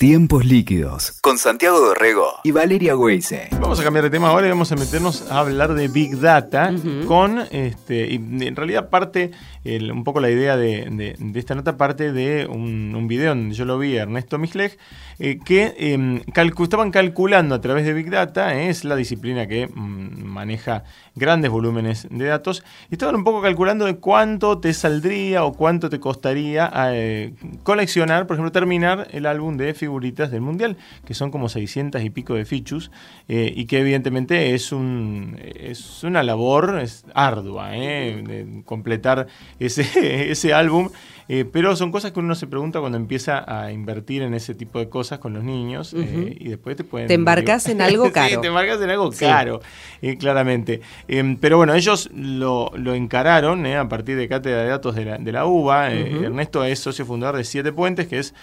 Tiempos líquidos con Santiago Dorrego y Valeria Weise. Vamos a cambiar de tema ahora y vamos a meternos a hablar de Big Data con, este, y en realidad parte, un poco la idea de, esta nota parte de un, video donde yo lo vi, Ernesto Misleg, eh, que em, estaban calculando a través de Big Data, eh, es la disciplina que mm, maneja grandes volúmenes de datos, y estaban un poco calculando de cuánto te saldría o cuánto te costaría eh, coleccionar, por ejemplo, terminar el álbum de figuras del Mundial, que son como 600 y pico de fichus, eh, y que evidentemente es, un, es una labor es ardua, eh, de completar ese, ese álbum eh, pero son cosas que uno se pregunta cuando empieza a invertir en ese tipo de cosas con los niños eh, y después te pueden... Te embarcas en algo caro. sí, te embarcas en algo caro, eh, claramente. Em, pero bueno, ellos lo, encararon a partir de Cátedra de Datos de la, de la UBA. Ernesto es socio fundador de Siete Puentes, que es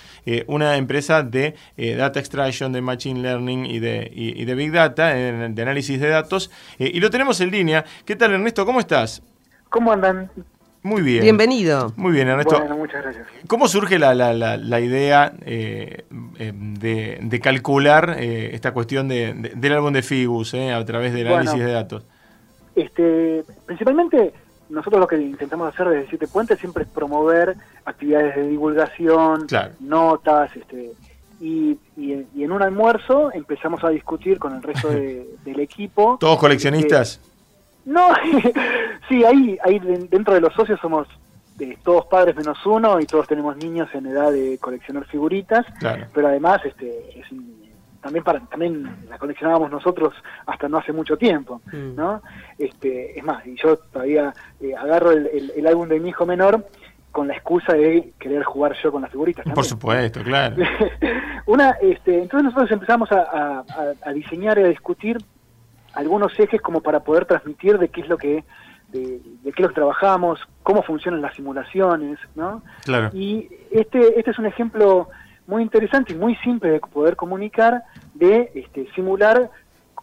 una empresa de Data Extraction, de Machine Learning y de, y de Big Data, de análisis de datos. y lo tenemos en línea. ¿Qué tal, Ernesto? ¿Cómo estás? ¿Cómo andan? Muy bien. Bienvenido. Muy bien, Ernesto. Bueno, muchas gracias. ¿Cómo surge la, la, la, idea eh, eh, de, de, calcular eh, esta cuestión de, del álbum de Figus a través del análisis de datos? Este, principalmente, nosotros lo que intentamos hacer desde Siete Puentes siempre es promover actividades de divulgación, notas, este, y, y, en un almuerzo empezamos a discutir con el resto del equipo. ¿Todos coleccionistas? No, sí, ahí, ahí dentro de los socios somos eh, todos padres menos uno y todos tenemos niños en edad de coleccionar figuritas, pero además este también para también la coleccionábamos nosotros hasta no hace mucho tiempo, mm. ¿no? Este, es más, y yo todavía eh, agarro el, álbum de mi hijo menor con la excusa de querer jugar yo con las figuritas. Por supuesto, claro. Una, este, entonces nosotros empezamos a, a diseñar y a discutir algunos ejes como para poder transmitir de qué es lo que de, qué es lo que trabajamos, cómo funcionan las simulaciones, ¿no? Claro. Y este este es un ejemplo muy interesante y muy simple de poder comunicar de este, simular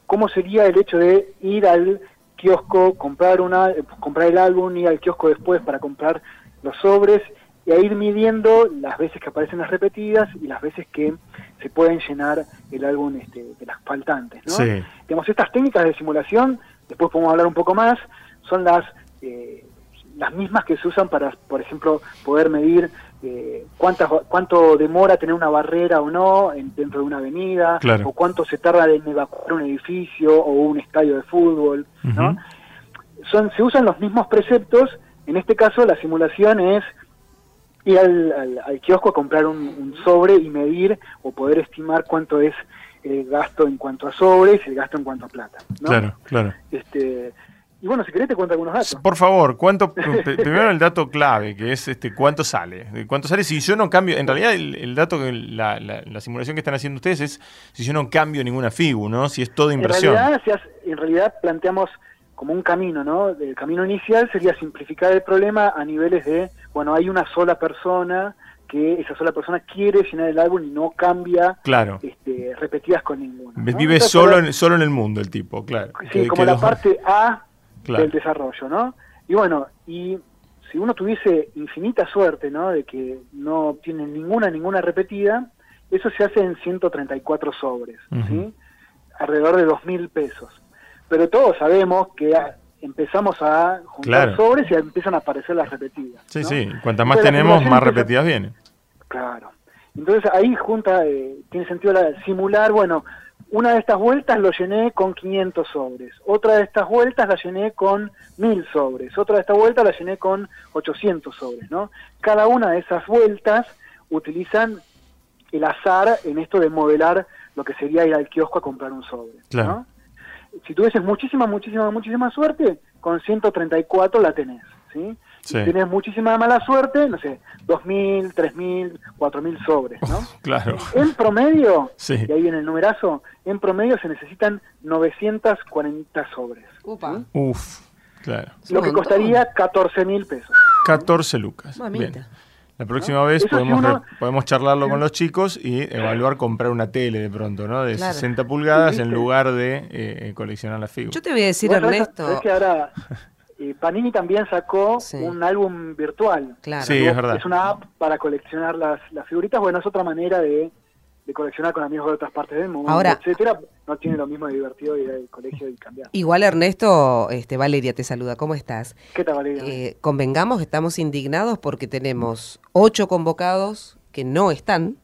cómo sería el hecho de ir al kiosco, comprar una comprar el álbum, ir al kiosco después para comprar los sobres y a ir midiendo las veces que aparecen las repetidas y las veces que se pueden llenar el álbum este, de las faltantes. ¿no? Digamos, estas técnicas de simulación, después podemos hablar un poco más, son las, eh, las mismas que se usan para, por ejemplo, poder medir eh, cuánto demora tener una barrera o no dentro de una avenida, o cuánto se tarda en evacuar un edificio o un estadio de fútbol. ¿no? Son, se usan los mismos preceptos, en este caso la simulación es ir al, al, kiosco a comprar un, sobre y medir o poder estimar cuánto es el gasto en cuanto a sobres y el gasto en cuanto a plata. Claro, claro. Este, y bueno, si querés te cuento algunos datos. Por favor, cuánto primero el dato clave, que es este cuánto sale. ¿Cuánto sale si yo no cambio? En realidad el, dato que la, la, simulación que están haciendo ustedes es si yo no cambio ninguna figu, ¿no? Si es todo inversión. En realidad, en realidad planteamos como un camino, ¿no? El camino inicial sería simplificar el problema a niveles de, bueno, hay una sola persona que esa sola persona quiere llenar el álbum y no cambia claro. este, repetidas con ninguna. Vive solo, en, solo en el mundo el tipo, claro. Sí, como la parte A del desarrollo, ¿no? Y bueno, y si uno tuviese infinita suerte, ¿no? De que no tiene ninguna, ninguna repetida, eso se hace en 134 sobres, ¿sí? Alrededor de 2.000 pesos pero todos sabemos que empezamos a juntar sobres y empiezan a aparecer las repetidas. Sí, sí, cuantas más tenemos, más repetidas vienen. Claro. Entonces ahí junta, eh, tiene sentido la, simular, bueno, una de estas vueltas lo llené con 500 sobres, otra de estas vueltas la llené con 1000 sobres, otra de estas vueltas la llené con 800 sobres, ¿no? Cada una de esas vueltas utilizan el azar en esto de modelar lo que sería ir al kiosco a comprar un sobre, claro si tuvieses muchísima, muchísima, muchísima suerte, con 134 la tenés, ¿sí? Si tienes muchísima mala suerte, no sé, 2.000, 3.000, 4.000 sobres, ¿no? claro. En promedio, y ahí viene el numerazo, en promedio se necesitan 940 sobres. Upa. Uf, claro. Lo que costaría 14.000 pesos. 14 lucas. Bien. La próxima vez podemos, podemos charlarlo con los chicos y evaluar comprar una tele de pronto, ¿no? De 60 pulgadas en lugar de eh, coleccionar las figuras. Yo te voy a decir, Ernesto. Es que ahora eh, Panini también sacó un álbum virtual. Claro. Sí, es verdad. Es una app para coleccionar las, las figuritas. Bueno, es otra manera de de coleccionar con amigos de otras partes del mundo, Ahora- etcétera, no tiene lo mismo de divertido ir al colegio y cambiar. Igual Ernesto, este, Valeria te saluda, ¿cómo estás? ¿Qué tal, Valeria? Eh, convengamos, estamos indignados porque tenemos ocho convocados que no están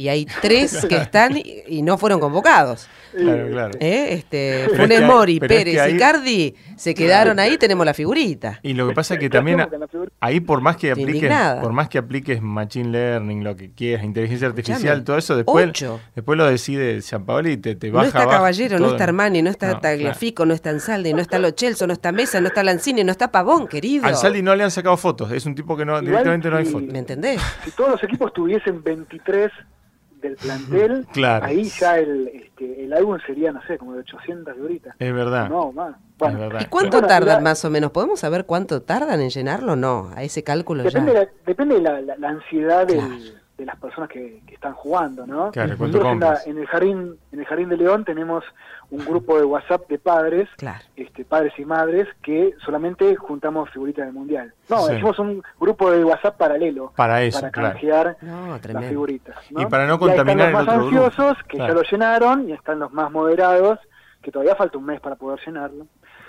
y hay tres que están y, y no fueron convocados. Claro, claro. ¿Eh? Este, Pero es Funes que hay- Mori, es Pérez que y Cardi se quedaron ahí, tenemos la figurita. Y lo que pasa es que ¿Qué también ahí por más que apliques, por más que apliques machine learning, lo que quieras, inteligencia artificial, Escuchame, todo eso, después, ocho. después lo decide Gianpaoli y te, te No baja está abajo Caballero, no está Armani, no está No, Tagliafico, no está Ansaldi, no está Lo Celso, no está Mesa, no está Lanzini, no está Pavón, querido. Al Saldi no le han sacado fotos, es un tipo que no Igual directamente no hay fotos. ¿Me entendés? si todos los equipos tuviesen 23 del plantel, Claro. ahí ya el, este, el álbum sería, no sé, como de 800 figuritas. Es verdad. No, más. es Bueno, verdad. ¿Y cuánto Bueno, tardan la- más o menos? ¿Podemos saber cuánto tardan en llenarlo? No, a ese cálculo depende, ya. de la, depende de la, la- la ansiedad del-. De las personas que, que están jugando, ¿no? Claro, ¿cuánto Nosotros en, la- en el jardín en el jardín de León tenemos un grupo de WhatsApp de padres, Claro. este, padres y madres que solamente juntamos figuritas del mundial. No, Sí. hicimos un grupo de WhatsApp paralelo Para eso, para claro. canjear No, las figuritas. ¿no? Y para no ahí contaminar están el los más otro grupo. ansiosos que Claro. ya lo llenaron y están los más moderados que todavía falta un mes para poder llenarlo.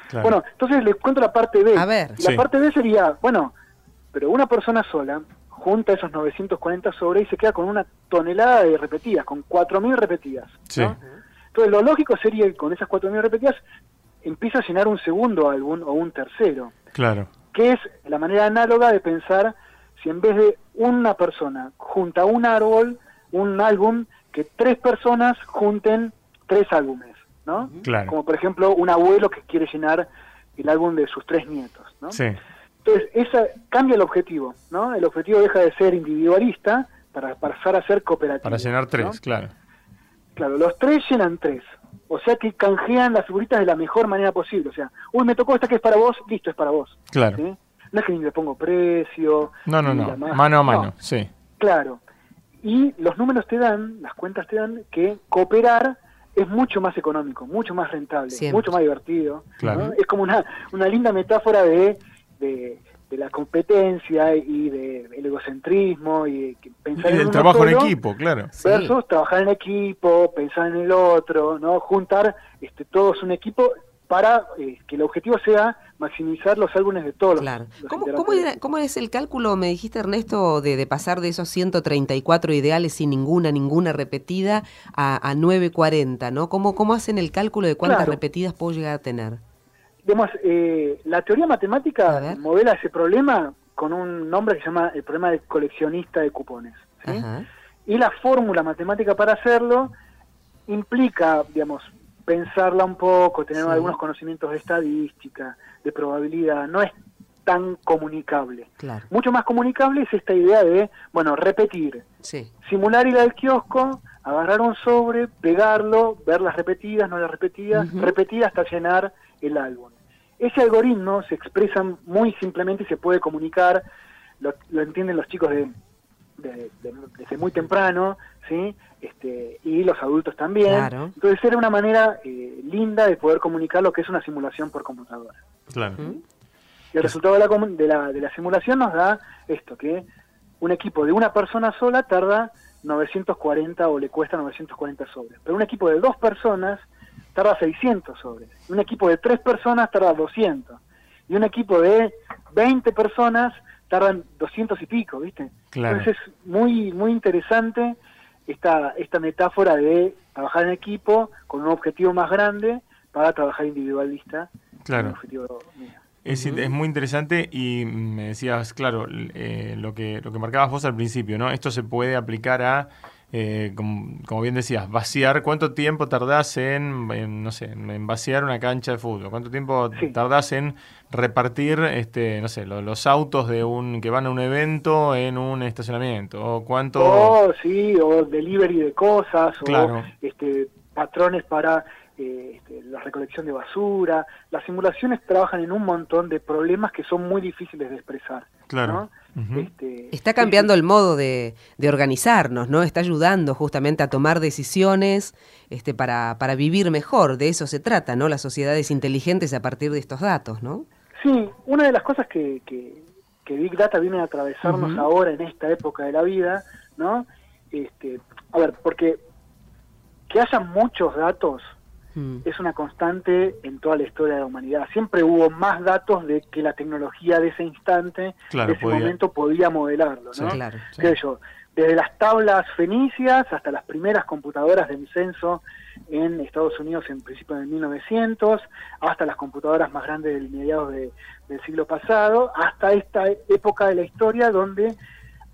Claro. Bueno, entonces les cuento la parte B. A ver. Y la Sí. parte B sería, bueno, pero una persona sola junta esos 940 sobres y se queda con una tonelada de repetidas, con 4.000 repetidas. Sí. ¿no? Entonces lo lógico sería que con esas 4.000 repetidas empieza a llenar un segundo álbum o un tercero, Claro. que es la manera análoga de pensar si en vez de una persona junta un árbol, un álbum, que tres personas junten tres álbumes, ¿no? Claro. Como por ejemplo un abuelo que quiere llenar el álbum de sus tres nietos, ¿no? Sí. Entonces, esa cambia el objetivo, ¿no? El objetivo deja de ser individualista para pasar a ser cooperativo. Para llenar tres, ¿no? claro. Claro, los tres llenan tres. O sea que canjean las figuritas de la mejor manera posible. O sea, uy, me tocó esta que es para vos, listo, es para vos. Claro. ¿sí? No es que ni le pongo precio. No, no, no. Mano a mano, no, sí. claro. Y los números te dan, las cuentas te dan que cooperar es mucho más económico, mucho más rentable, Siempre. mucho más divertido. Claro. ¿no? Es como una, una linda metáfora de, de, de la competencia y de- del egocentrismo y de que Y pensar en del uno trabajo en equipo, claro. Sí. versus trabajar en equipo, pensar en el otro, no juntar este, todos un equipo para eh, que el objetivo sea maximizar los álbumes de todos los- Claro. los ¿Cómo, cómo del era- cómo es el cálculo, me dijiste Ernesto, de, de pasar de esos 134 ideales sin ninguna, ninguna repetida a, a 940, ¿no? ¿Cómo, ¿Cómo hacen el cálculo de cuántas Claro. repetidas puedo llegar a tener? Digamos, eh, la teoría matemática modela ese problema con un nombre que se llama el problema del coleccionista de cupones. Y la fórmula matemática para hacerlo implica, digamos, pensarla un poco, tener Sí. algunos conocimientos de estadística, de probabilidad, no es tan comunicable. Claro. Mucho más comunicable es esta idea de, bueno, repetir, Sí. simular ir al kiosco, agarrar un sobre, pegarlo, ver las repetidas, no las repetidas, Ujú. repetir hasta llenar el álbum. Ese algoritmo se expresa muy simplemente y se puede comunicar, lo, lo entienden los chicos de, de- de- desde muy temprano, ¿sí? Este, y los adultos también. Claro. Entonces era una manera eh, linda de poder comunicar lo que es una simulación por computadora. Claro. Y el resultado de la, de, la, de la simulación nos da esto, que un equipo de una persona sola tarda 940 o le cuesta 940 sobres. Pero un equipo de dos personas tarda 600 sobres. Un equipo de tres personas tarda 200. Y un equipo de 20 personas tardan 200 y pico, ¿viste? Claro. Entonces es muy, muy interesante esta, esta metáfora de trabajar en equipo con un objetivo más grande para trabajar individualista. Claro. con un objetivo mío. Es, es muy interesante y me decías, claro, eh, lo, que, lo que marcabas vos al principio, ¿no? Esto se puede aplicar a, eh, como, como bien decías, vaciar. ¿Cuánto tiempo tardás en, en, no sé, en vaciar una cancha de fútbol? ¿Cuánto tiempo Sí. tardás en repartir, este, no sé, lo- los autos de un que van a un evento en un estacionamiento? ¿O cuánto...? Oh, sí, o delivery de cosas, Claro. o este, patrones para eh, este, la recolección de basura. Las simulaciones trabajan en un montón de problemas que son muy difíciles de expresar. Claro. ¿no? Este, Está cambiando el modo de, de organizarnos, ¿no? Está ayudando justamente a tomar decisiones este, para, para vivir mejor. De eso se trata, ¿no? Las sociedades inteligentes a partir de estos datos, ¿no? Sí, una de las cosas que, que, que Big Data viene a atravesarnos ahora en esta época de la vida, ¿no? Este, a ver, porque que haya muchos datos mm. es una constante en toda la historia de la humanidad. Siempre hubo más datos de que la tecnología de ese instante, de ese momento, podía modelarlo. ¿no? claro, yo? Desde las tablas fenicias hasta las primeras computadoras de censo en Estados Unidos en principio de 1900, hasta las computadoras más grandes del mediados del siglo pasado, hasta esta época de la historia donde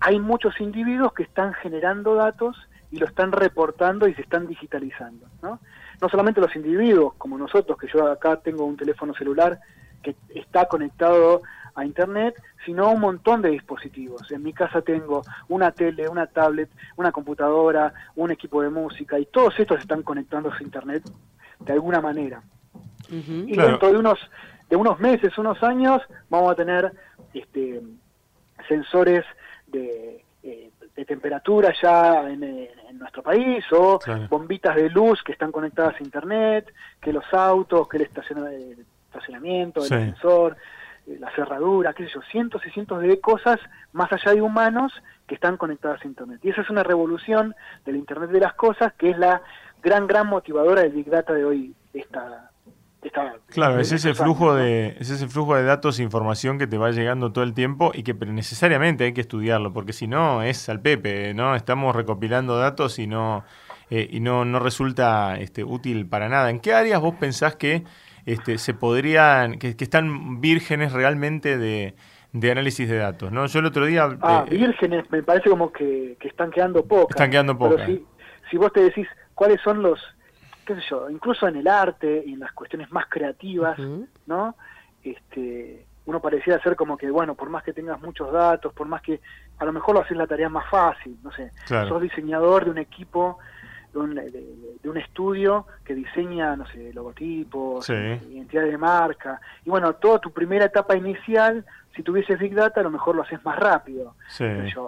hay muchos individuos que están generando datos y lo están reportando y se están digitalizando. ¿no? No solamente los individuos, como nosotros, que yo acá tengo un teléfono celular que está conectado a Internet, sino un montón de dispositivos. En mi casa tengo una tele, una tablet, una computadora, un equipo de música, y todos estos están conectando a Internet de alguna manera. y dentro de unos, de unos meses, unos años, vamos a tener este, sensores de, eh, de temperatura ya en, nuestro país o bombitas de luz que están conectadas a internet, que los autos, que el estacionamiento, el sensor, eh, la cerradura, qué sé yo, cientos y cientos de cosas más allá de humanos que están conectadas a internet. Y esa es una revolución del internet de las cosas que es la gran, gran motivadora del Big Data de hoy, esta, claro, es ese flujo de es ese flujo de datos e información que te va llegando todo el tiempo y que necesariamente hay que estudiarlo, porque si no es al pepe, ¿no? Estamos recopilando datos y no eh, y no, no resulta este, útil para nada. ¿En qué áreas vos pensás que este, se podrían, que, están vírgenes realmente de, análisis de datos? ¿no? Yo el otro día... Ah, eh, vírgenes me parece como que, están quedando pocas. Están quedando pocas. si, si vos te decís cuáles son los qué sé yo, incluso en el arte y en las cuestiones más creativas, ¿no? Este, uno pareciera ser como que, bueno, por más que tengas muchos datos, por más que a lo mejor lo haces la tarea más fácil, no sé, sos diseñador de un equipo, de un, de, un, estudio que diseña, no sé, logotipos, identidades de marca, y bueno, toda tu primera etapa inicial, si tuvieses Big Data, a lo mejor lo haces más rápido.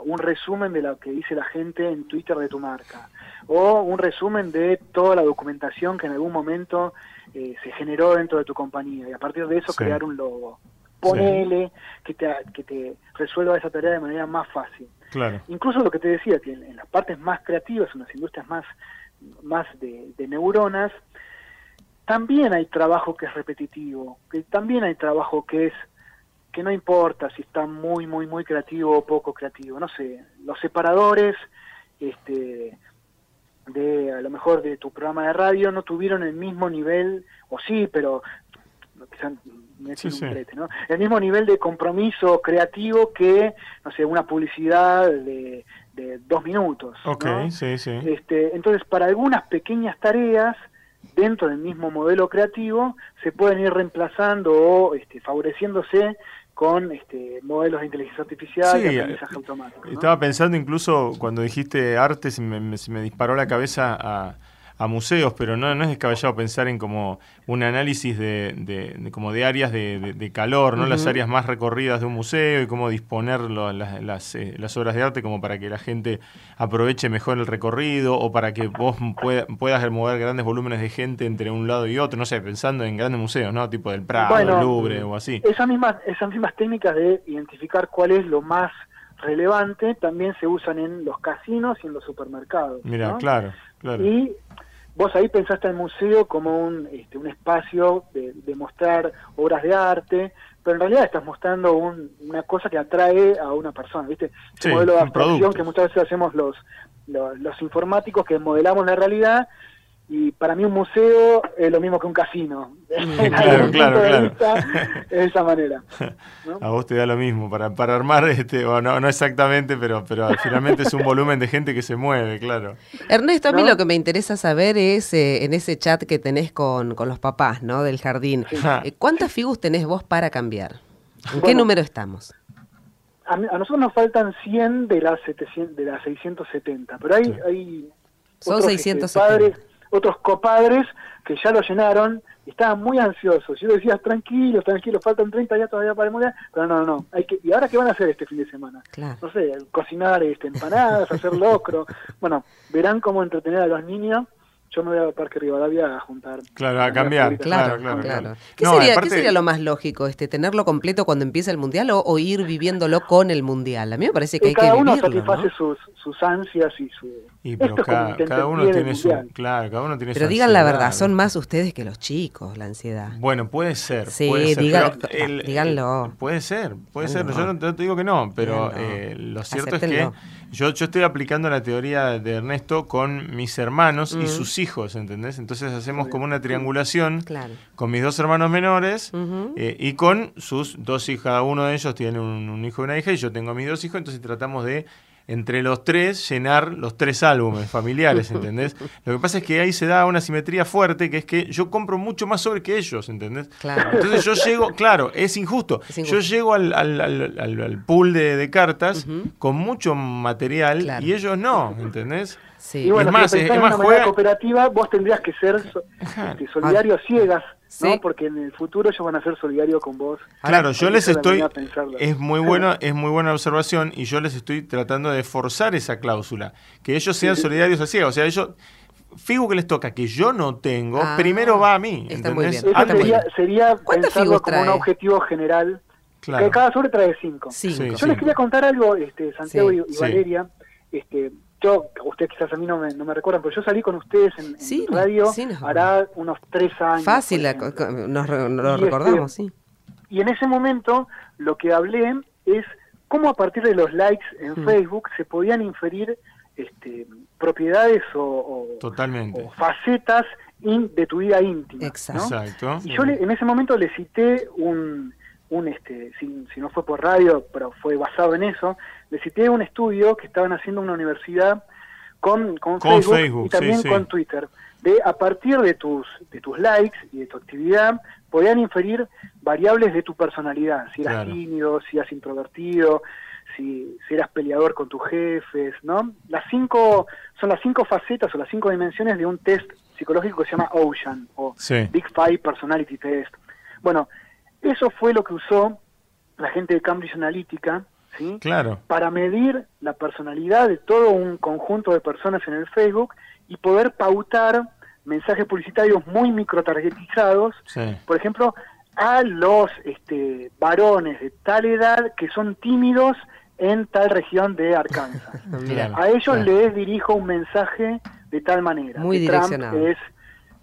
un resumen de lo que dice la gente en Twitter de tu marca o un resumen de toda la documentación que en algún momento eh, se generó dentro de tu compañía y a partir de eso crear un logo. Ponele que, te, que te resuelva esa tarea de manera más fácil. Claro. Incluso lo que te decía, que en, las partes más creativas, en las industrias más, más de, neuronas, también hay trabajo que es repetitivo, que también hay trabajo que es que no importa si está muy, muy, muy creativo o poco creativo. No sé, los separadores este, de a lo mejor de tu programa de radio no tuvieron el mismo nivel, o sí, pero quizás ¿no? El mismo nivel de compromiso creativo que, no sé, una publicidad de, de dos minutos. Ok, sí, sí. Este, entonces, para algunas pequeñas tareas, dentro del mismo modelo creativo, se pueden ir reemplazando o este, favoreciéndose con este, modelos de inteligencia artificial y aprendizaje automático. Estaba pensando incluso cuando dijiste arte, se me, se me disparó la cabeza a a museos, pero no, no es descabellado pensar en como un análisis de, de, como de áreas de, calor, ¿no? Las áreas más recorridas de un museo y cómo disponer las, eh, las, obras de arte como para que la gente aproveche mejor el recorrido o para que vos puedas mover grandes volúmenes de gente entre un lado y otro, no sé, pensando en grandes museos, ¿no? Tipo del Prado, el Louvre o así. Esas mismas, esas mismas técnicas de identificar cuál es lo más relevante también se usan en los casinos y en los supermercados. Mira, claro, claro. Y vos ahí pensaste el museo como un, este, un espacio de, mostrar obras de arte, pero en realidad estás mostrando una cosa que atrae a una persona, ¿viste? Sí, modelo de abstracción que muchas veces hacemos los, los, los informáticos que modelamos la realidad y para mí un museo es lo mismo que un casino. claro, claro, claro. de esa manera. A vos te da lo mismo, para, para armar, este, o no, no exactamente, pero, pero finalmente es un volumen de gente que se mueve, claro. Ernesto, a mí lo que me interesa saber es, eh, en ese chat que tenés con, con los papás ¿no? del jardín, eh, ¿cuántas figus tenés vos para cambiar? ¿En qué número estamos? A, nosotros nos faltan 100 de las, 700, de las 670, pero hay... hay Son 670. Este, otros copadres que ya lo llenaron y estaban muy ansiosos. Yo decía, tranquilo, tranquilo, faltan 30 días todavía para el mundial, pero no, no, hay que, ¿y ahora qué van a hacer este fin de semana? No sé, cocinar este, empanadas, hacer locro. Bueno, verán cómo entretener a los niños yo me voy a Parque Rivadavia a juntar. Claro, a cambiar. Claro, claro, claro. ¿Qué, sería, ¿Qué, sería, lo más lógico? este ¿Tenerlo completo cuando empieza el Mundial o, ir viviéndolo con el Mundial? A mí me parece que hay que vivirlo, Cada uno satisface sus, sus ansias y su... Y pero cada, uno tiene su... Claro, cada uno tiene Pero digan la verdad, son más ustedes que los chicos, la ansiedad. Bueno, puede ser. Sí, puede ser, díganlo. puede ser, puede ser. Yo no te digo que no, pero eh, lo cierto es que yo, yo estoy aplicando la teoría de Ernesto con mis hermanos y mm. sus hijos, ¿entendés? Entonces hacemos como una triangulación con mis dos hermanos menores eh, y con sus dos. Cada uno de ellos tiene un, un hijo y una hija y yo tengo a mis dos hijos, entonces tratamos de entre los tres llenar los tres álbumes familiares, ¿entendés? Lo que pasa es que ahí se da una simetría fuerte, que es que yo compro mucho más sobre que ellos, ¿entendés? Claro. Entonces yo llego, claro, es injusto. Yo llego al, al, pool de, cartas con mucho material y ellos no, ¿entendés? Sí. Y bueno, es más, si más una cooperativa, vos tendrías que ser este, solidario ciegas ¿no? Porque en el futuro ellos van a ser solidarios con vos. Claro, yo les estoy es muy bueno, es muy buena observación y yo les estoy tratando de forzar esa cláusula, que ellos sean solidarios así, o sea, ellos Figo que les toca que yo no tengo, ah, primero va a mí. Está muy bien. Eso sería, sería pensarlo como un objetivo general. Que cada sobre trae cinco. Yo les quería contar algo, este, Santiago y, Valeria. Este, yo, ustedes quizás a mí no me, no me recuerdan, pero yo salí con ustedes en, radio hará unos tres años. Fácil, nos, lo este, recordamos, sí. Y en ese momento lo que hablé es cómo a partir de los likes en mm. Facebook se podían inferir este, propiedades o, Totalmente. facetas de tu vida íntima. Exacto. Y yo en ese momento le cité un, un este, si, si, no fue por radio, pero fue basado en eso, le cité un estudio que estaban haciendo una universidad con, con, Facebook, y también con Twitter, de a partir de tus, de tus likes y de tu actividad, podían inferir variables de tu personalidad, si eras tímido, si eras introvertido, si, si, eras peleador con tus jefes, ¿no? Las cinco, son las cinco facetas o las cinco dimensiones de un test psicológico que se llama Ocean, o Big Five Personality Test. Bueno, eso fue lo que usó la gente de Cambridge Analytica ¿sí? Claro. para medir la personalidad de todo un conjunto de personas en el Facebook y poder pautar mensajes publicitarios muy microtargetizados, por ejemplo, a los este, varones de tal edad que son tímidos en tal región de Arkansas. a ellos les dirijo un mensaje de tal manera. Muy direccionado. es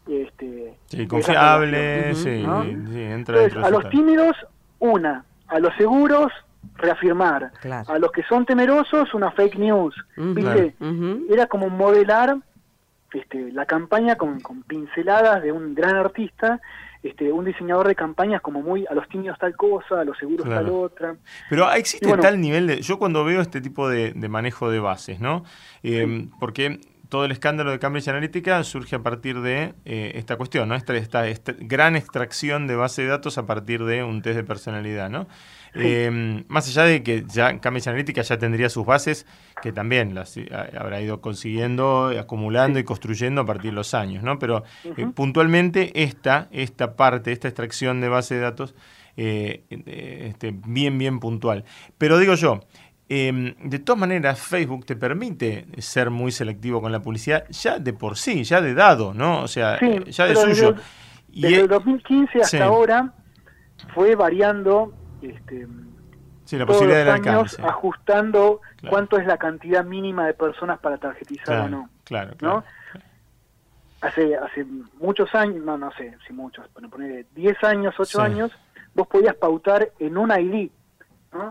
este, sí, confiable, sí, a los tímidos, una. A los seguros, reafirmar. A los que son temerosos, una fake news. ¿Viste? Era como modelar este, la campaña con, pinceladas de un gran artista, este, un diseñador de campañas como muy a los tímidos tal cosa, a los seguros tal otra. Pero existe tal nivel de... Yo cuando veo este tipo de, manejo de bases, ¿no? Eh, porque todo el escándalo de Cambridge Analytica surge a partir de eh, esta cuestión, ¿no? Esta, esta, gran extracción de base de datos a partir de un test de personalidad, ¿no? Eh, más allá de que ya Cambridge Analytica ya tendría sus bases, que también las eh, habrá ido consiguiendo, acumulando y construyendo a partir de los años, ¿no? Pero puntualmente esta, esta parte, esta extracción de base de datos, este, bien, bien puntual. Pero digo yo, Em, de todas maneras, Facebook te permite ser muy selectivo con la publicidad ya de por sí, ya de dado, ¿no? O sea, ya de suyo. Desde, el 2015 hasta ahora fue variando este, la posibilidad los años, ajustando cuánto es la cantidad mínima de personas para tarjetizar o no. Claro, ¿no? Hace, hace muchos años, no, no sé si muchos, pero poner 10 años, 8 años, vos podías pautar en un ID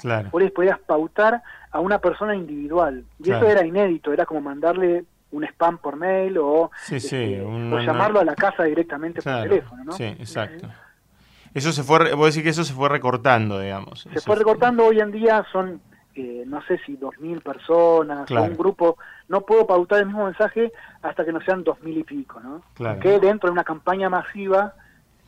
Claro. Vos les podías pautar a una persona individual. Y eso era inédito, era como mandarle un spam por mail o, este, o llamarlo a la casa directamente por teléfono, ¿no? Sí, exacto. Eso se fue, vos decís que eso se fue recortando, digamos. Se fue recortando, hoy en día son, eh, no sé si dos mil personas, o un grupo, no puedo pautar el mismo mensaje hasta que no sean dos mil y pico, ¿no? Que dentro de una campaña masiva,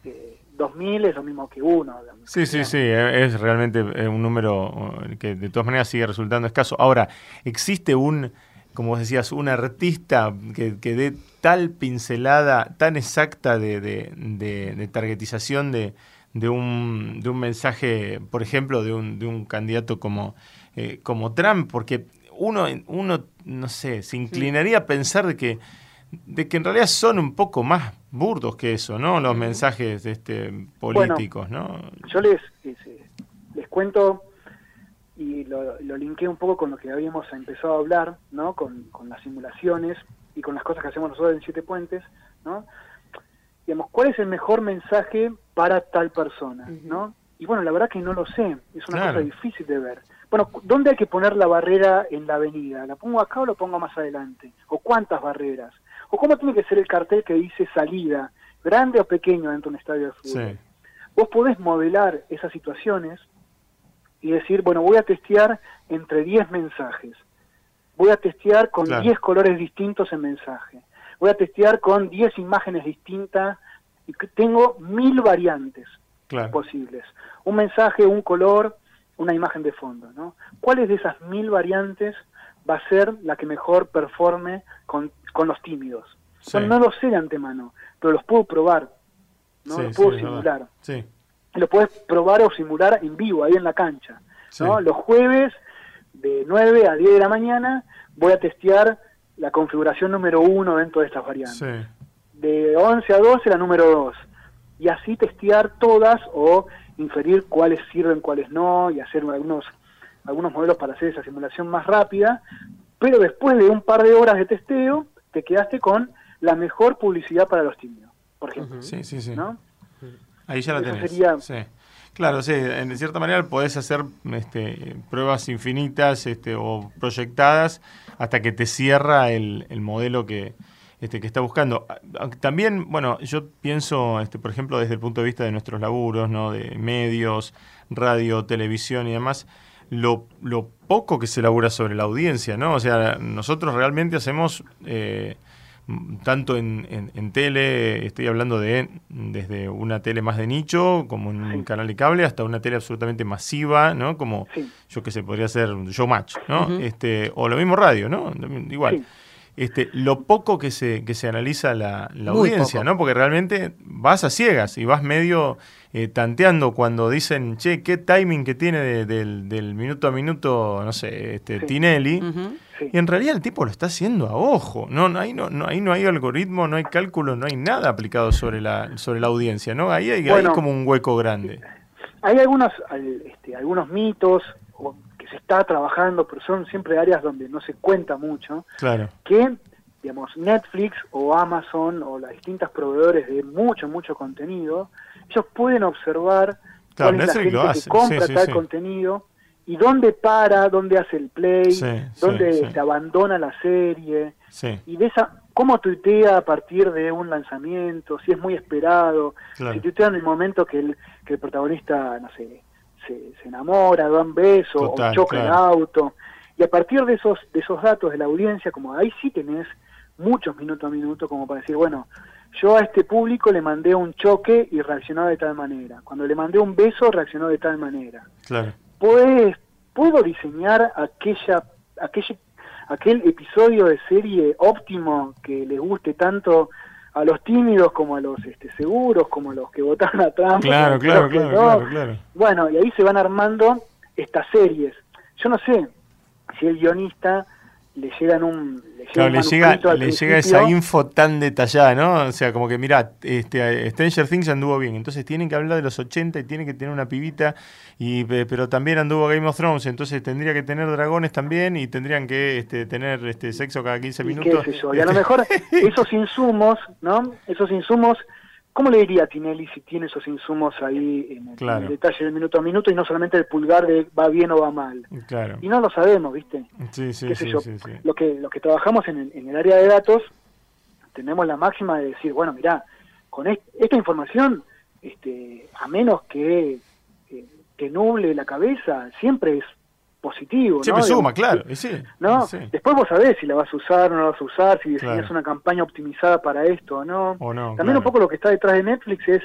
eh, 2000 es lo mismo que uno. Sí, sí, sí, es realmente eh, un número eh, que de todas maneras sigue resultando escaso. Ahora, ¿existe un, como vos decías, un artista que, que dé tal pincelada tan exacta de, de, targetización de, de, un, de un mensaje, por ejemplo, de un, de un candidato como, eh, como Trump? Porque uno, uno, no sé, se inclinaría a pensar de que de que en realidad son un poco más burdos que eso, ¿no? Los mensajes este, políticos, ¿no? Yo les, les, cuento y lo, lo linkeo un poco con lo que habíamos empezado a hablar, ¿no? Con, con las simulaciones y con las cosas que hacemos nosotros en Siete Puentes, ¿no? Digamos, ¿cuál es el mejor mensaje para tal persona, ¿no? Y bueno, la verdad que no lo sé, es una cosa difícil de ver. Bueno, ¿dónde hay que poner la barrera en la avenida? ¿La pongo acá o la pongo más adelante? ¿O cuántas barreras? ¿O cómo tiene que ser el cartel que dice salida, grande o pequeño dentro de un estadio de fútbol? Vos podés modelar esas situaciones y decir, bueno, voy a testear entre 10 mensajes. Voy a testear con 10 colores distintos en mensaje. Voy a testear con 10 imágenes distintas y tengo mil variantes posibles. Un mensaje, un color, una imagen de fondo. ¿no? ¿Cuáles de esas mil variantes va a ser la que mejor performe con, con los tímidos? no lo sé de antemano, pero los puedo probar, ¿no? los puedo simular. Lo puedes probar o simular en vivo, ahí en la cancha. ¿no? Los jueves, de 9 a 10 de la mañana, voy a testear la configuración número uno dentro de estas variantes. De 11 a 12 la número 2. Y así testear todas o inferir cuáles sirven, cuáles no, y hacer algunos, algunos modelos para hacer esa simulación más rápida. Pero después de un par de horas de testeo, te quedaste con la mejor publicidad para los tímidos, por ejemplo. Sí, sí, sí. Ahí ya la tenés. Sí. Claro, sí, en cierta manera podés hacer este, pruebas infinitas este, o proyectadas hasta que te cierra el, el modelo que, este, que está buscando. También, bueno, yo pienso, este, por ejemplo, desde el punto de vista de nuestros laburos, ¿no? de medios, radio, televisión y demás, lo, lo poco que se labura sobre la audiencia, ¿no? O sea, nosotros realmente hacemos... Eh, tanto en, en, tele, estoy hablando de desde una tele más de nicho, como un canal de cable, hasta una tele absolutamente masiva, ¿no? Como yo que sé, podría ser Showmatch, ¿no? este, o lo mismo radio, ¿no? Igual. Este, lo poco que se, que se analiza la, la audiencia, ¿no? Porque realmente vas a ciegas y vas medio eh, tanteando cuando dicen, che, qué timing que tiene del, del, minuto a minuto, no sé, este, Tinelli. Y en realidad el tipo lo está haciendo a ojo. No, no, ahí, no, no, ahí no hay algoritmo, no hay cálculo, no hay nada aplicado sobre la, sobre la audiencia, ¿no? Ahí hay, como un hueco grande. Hay algunos, este, algunos mitos que se está trabajando, pero son siempre áreas donde no se cuenta mucho. Claro. Que, digamos, Netflix o Amazon o las distintas proveedores de mucho, mucho contenido, ellos pueden observar cuál es la gente que compra tal contenido y dónde para, dónde hace el play, dónde se abandona la serie, y de esa, cómo tuitea a partir de un lanzamiento, si es muy esperado, si tuitea en el momento que el, que el protagonista, no sé, se, se enamora, da un beso, o choca el auto, y a partir de esos, de esos datos de la audiencia, como ahí sí tenés muchos minutos a minuto como para decir, bueno, yo a este público le mandé un choque y reaccionó de tal manera. Cuando le mandé un beso, reaccionó de tal manera. Claro pues, puedo diseñar aquella, aquel, aquel episodio de serie óptimo que les guste tanto a los tímidos como a los este, seguros, como a los que votaron a Trump. Claro, claro, claro, claro, Bueno, y ahí se van armando estas series. Yo no sé si el guionista le llegan un le llega, le llega esa info tan detallada, ¿no? O sea, como que mira, este, Stranger Things anduvo bien, entonces tienen que hablar de los 80 y tienen que tener una pibita, y pero también anduvo Game of Thrones, entonces tendría que tener dragones también y tendrían que este, tener este sexo cada 15 minutos. Y a lo mejor esos insumos, ¿no? Esos insumos ¿Cómo le diría a Tinelli si tiene esos insumos ahí en el, detalle del minuto a minuto y no solamente el pulgar de va bien o va mal? Claro. Y no lo sabemos, ¿viste? Sí, sí, sí, Lo que, lo que trabajamos en el, en el área de datos, tenemos la máxima de decir, bueno, mirá, con esta información, este, a menos que, que, que nuble la cabeza, siempre es positivo. Siempre suma, claro. ¿no? Después vos sabés si la vas a usar o no la vas a usar, si diseñas una campaña optimizada para esto o no. También un poco lo que está detrás de Netflix es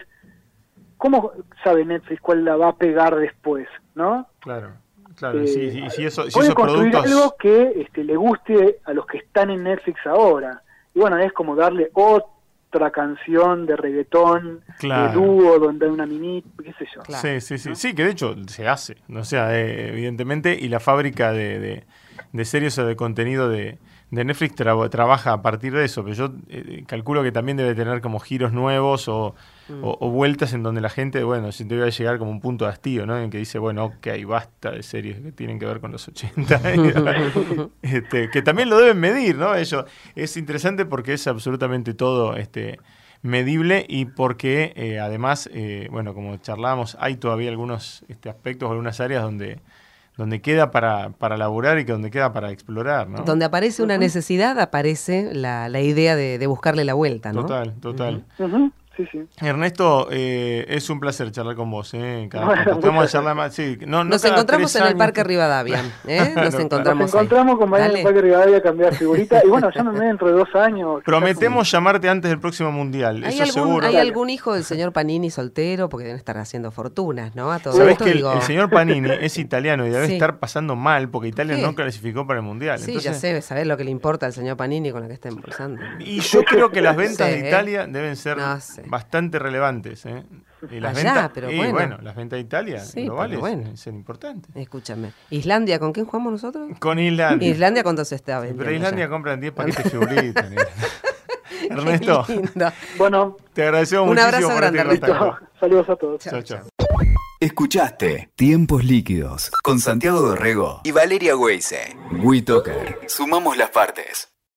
cómo sabe Netflix cuál la va a pegar después, ¿no? Claro. Claro, eh, si, si, eso, si esos productos... algo que este, le guste a los que están en Netflix ahora. Y bueno, es como darle otro otra canción de reggaetón, de dúo, donde hay una mini, qué sé yo. sí, sí, sí. Sí, que de hecho se hace, o sea, eh, evidentemente, y la fábrica de, de, series o de contenido de, de Netflix trabaja a partir de eso, pero yo eh, calculo que también debe tener como giros nuevos o, o, vueltas en donde la gente, bueno, se debe llegar como un punto de hastío, ¿no? En que dice, bueno, ok, basta de series que tienen que ver con los 80. este, que también lo deben medir, ¿no? Eso es interesante porque es absolutamente todo este medible y porque eh, además, eh, bueno, como charlábamos, hay todavía algunos este, aspectos, algunas áreas donde donde queda para, para laburar y que donde queda para explorar, ¿no? Donde aparece una necesidad, aparece la, la idea de, de, buscarle la vuelta, ¿no? Total, total. Sí, sí. Ernesto, eh, es un placer charlar con vos. ¿eh? Cada, charlar más. Sí, no, Nos encontramos en el Parque Rivadavia. ¿eh? Nos encontramos. Nos encontramos con María en el Parque Rivadavia a cambiar figurita. Y bueno, llámame dentro de dos años. Prometemos llamarte antes del próximo mundial. ¿Hay, eso algún, seguro. ¿Hay algún hijo del señor Panini soltero? Porque deben estar haciendo fortunas, ¿no? A todo Sabés esto, que digo... el, señor Panini es italiano y debe estar pasando mal porque Italia no clasificó para el mundial. Sí, ya sé, sabés lo que le importa al señor Panini con lo que está impulsando. Y yo creo que las ventas de Italia deben ser bastante relevantes ¿eh? Y las ventas, pero y bueno. las ventas de Italia sí, globales bueno. son importantes. Escúchame. ¿Islandia con quién jugamos nosotros? Con Islandia. ¿Islandia cuánto se está vendiendo? pero Islandia compran 10 paquetes figuritas. Ernesto. Bueno, te agradecemos un muchísimo. Un abrazo grande, Ernesto. Saludos a todos. Chao, chao. Escuchaste Tiempos Líquidos con Santiago Dorrego y Valeria Weise. WeToker. Sumamos las partes.